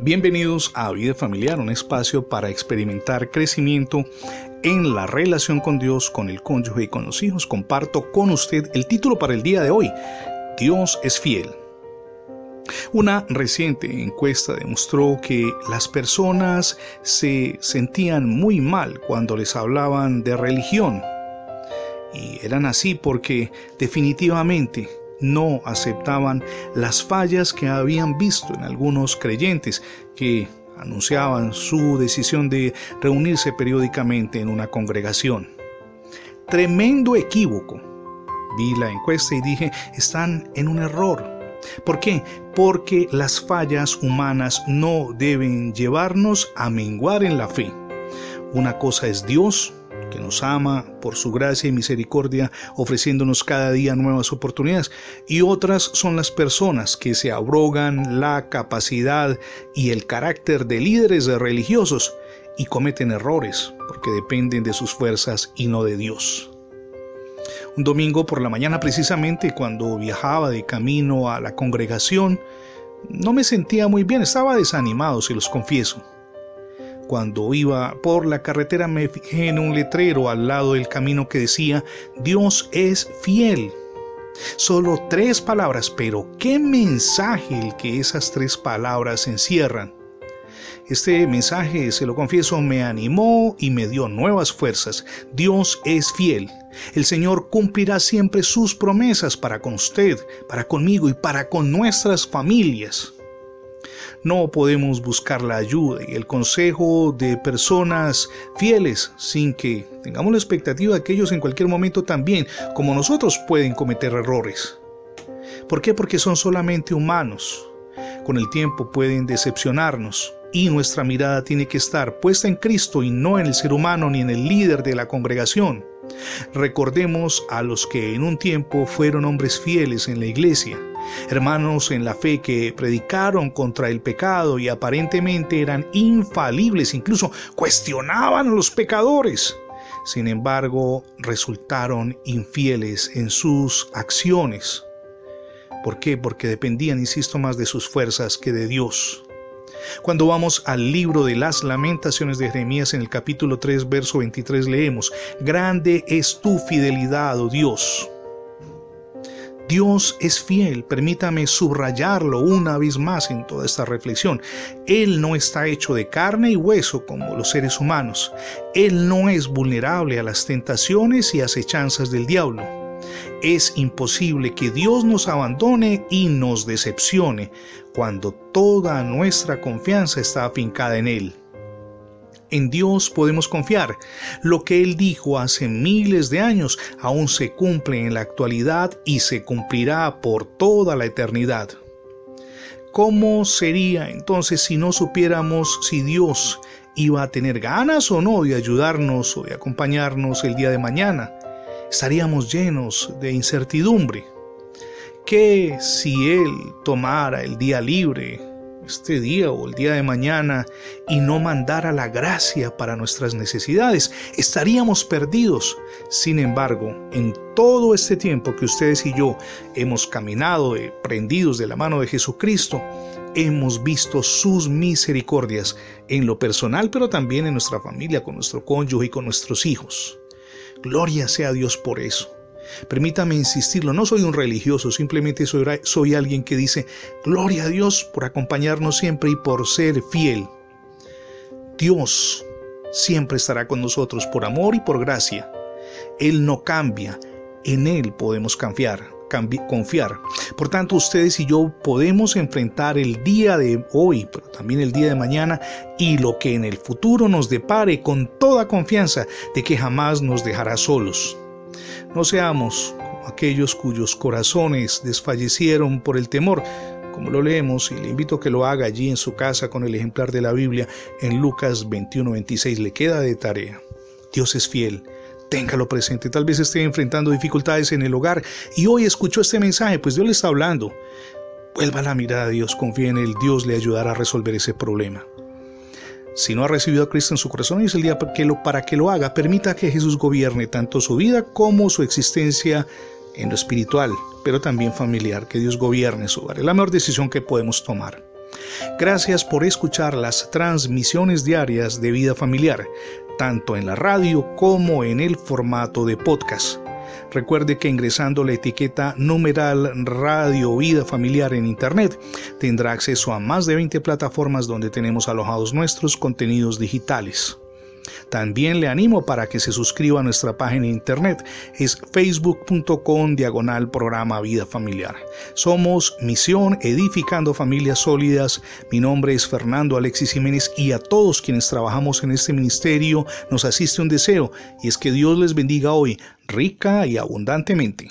Bienvenidos a Vida Familiar, un espacio para experimentar crecimiento en la relación con Dios, con el cónyuge y con los hijos. Comparto con usted el título para el día de hoy, Dios es fiel. Una reciente encuesta demostró que las personas se sentían muy mal cuando les hablaban de religión. Y eran así porque definitivamente no aceptaban las fallas que habían visto en algunos creyentes que anunciaban su decisión de reunirse periódicamente en una congregación. Tremendo equívoco. Vi la encuesta y dije, están en un error. ¿Por qué? Porque las fallas humanas no deben llevarnos a menguar en la fe. Una cosa es Dios que nos ama por su gracia y misericordia, ofreciéndonos cada día nuevas oportunidades. Y otras son las personas que se abrogan la capacidad y el carácter de líderes religiosos y cometen errores porque dependen de sus fuerzas y no de Dios. Un domingo por la mañana precisamente cuando viajaba de camino a la congregación, no me sentía muy bien, estaba desanimado, si los confieso. Cuando iba por la carretera me fijé en un letrero al lado del camino que decía, Dios es fiel. Solo tres palabras, pero qué mensaje el que esas tres palabras encierran. Este mensaje, se lo confieso, me animó y me dio nuevas fuerzas. Dios es fiel. El Señor cumplirá siempre sus promesas para con usted, para conmigo y para con nuestras familias. No podemos buscar la ayuda y el consejo de personas fieles sin que tengamos la expectativa de que ellos en cualquier momento también, como nosotros, pueden cometer errores. ¿Por qué? Porque son solamente humanos. Con el tiempo pueden decepcionarnos y nuestra mirada tiene que estar puesta en Cristo y no en el ser humano ni en el líder de la congregación. Recordemos a los que en un tiempo fueron hombres fieles en la iglesia hermanos en la fe que predicaron contra el pecado y aparentemente eran infalibles, incluso cuestionaban a los pecadores. Sin embargo, resultaron infieles en sus acciones. ¿Por qué? Porque dependían, insisto, más de sus fuerzas que de Dios. Cuando vamos al libro de las lamentaciones de Jeremías en el capítulo 3, verso 23, leemos, Grande es tu fidelidad, oh Dios. Dios es fiel, permítame subrayarlo una vez más en toda esta reflexión. Él no está hecho de carne y hueso como los seres humanos. Él no es vulnerable a las tentaciones y acechanzas del diablo. Es imposible que Dios nos abandone y nos decepcione cuando toda nuestra confianza está afincada en Él. En Dios podemos confiar. Lo que Él dijo hace miles de años aún se cumple en la actualidad y se cumplirá por toda la eternidad. ¿Cómo sería entonces si no supiéramos si Dios iba a tener ganas o no de ayudarnos o de acompañarnos el día de mañana? Estaríamos llenos de incertidumbre. ¿Qué si Él tomara el día libre este día o el día de mañana y no mandara la gracia para nuestras necesidades, estaríamos perdidos. Sin embargo, en todo este tiempo que ustedes y yo hemos caminado eh, prendidos de la mano de Jesucristo, hemos visto sus misericordias en lo personal, pero también en nuestra familia, con nuestro cónyuge y con nuestros hijos. Gloria sea a Dios por eso. Permítame insistirlo, no soy un religioso, simplemente soy, alguien que dice, gloria a Dios por acompañarnos siempre y por ser fiel. Dios siempre estará con nosotros por amor y por gracia. Él no cambia, en Él podemos confiar. Por tanto, ustedes y yo podemos enfrentar el día de hoy, pero también el día de mañana y lo que en el futuro nos depare con toda confianza de que jamás nos dejará solos. No seamos como aquellos cuyos corazones desfallecieron por el temor, como lo leemos, y le invito a que lo haga allí en su casa con el ejemplar de la Biblia en Lucas 21-26. Le queda de tarea. Dios es fiel. Téngalo presente. Tal vez esté enfrentando dificultades en el hogar y hoy escuchó este mensaje, pues Dios le está hablando. Vuelva la mirada a Dios, confía en Él, Dios le ayudará a resolver ese problema. Si no ha recibido a Cristo en su corazón, es el día para que, lo, para que lo haga. Permita que Jesús gobierne tanto su vida como su existencia en lo espiritual, pero también familiar. Que Dios gobierne su hogar. Es la mejor decisión que podemos tomar. Gracias por escuchar las transmisiones diarias de vida familiar, tanto en la radio como en el formato de podcast. Recuerde que ingresando la etiqueta numeral Radio Vida Familiar en Internet tendrá acceso a más de 20 plataformas donde tenemos alojados nuestros contenidos digitales. También le animo para que se suscriba a nuestra página de internet. Es facebook.com diagonal programa Vida Familiar. Somos Misión Edificando Familias Sólidas. Mi nombre es Fernando Alexis Jiménez y a todos quienes trabajamos en este ministerio nos asiste un deseo y es que Dios les bendiga hoy rica y abundantemente.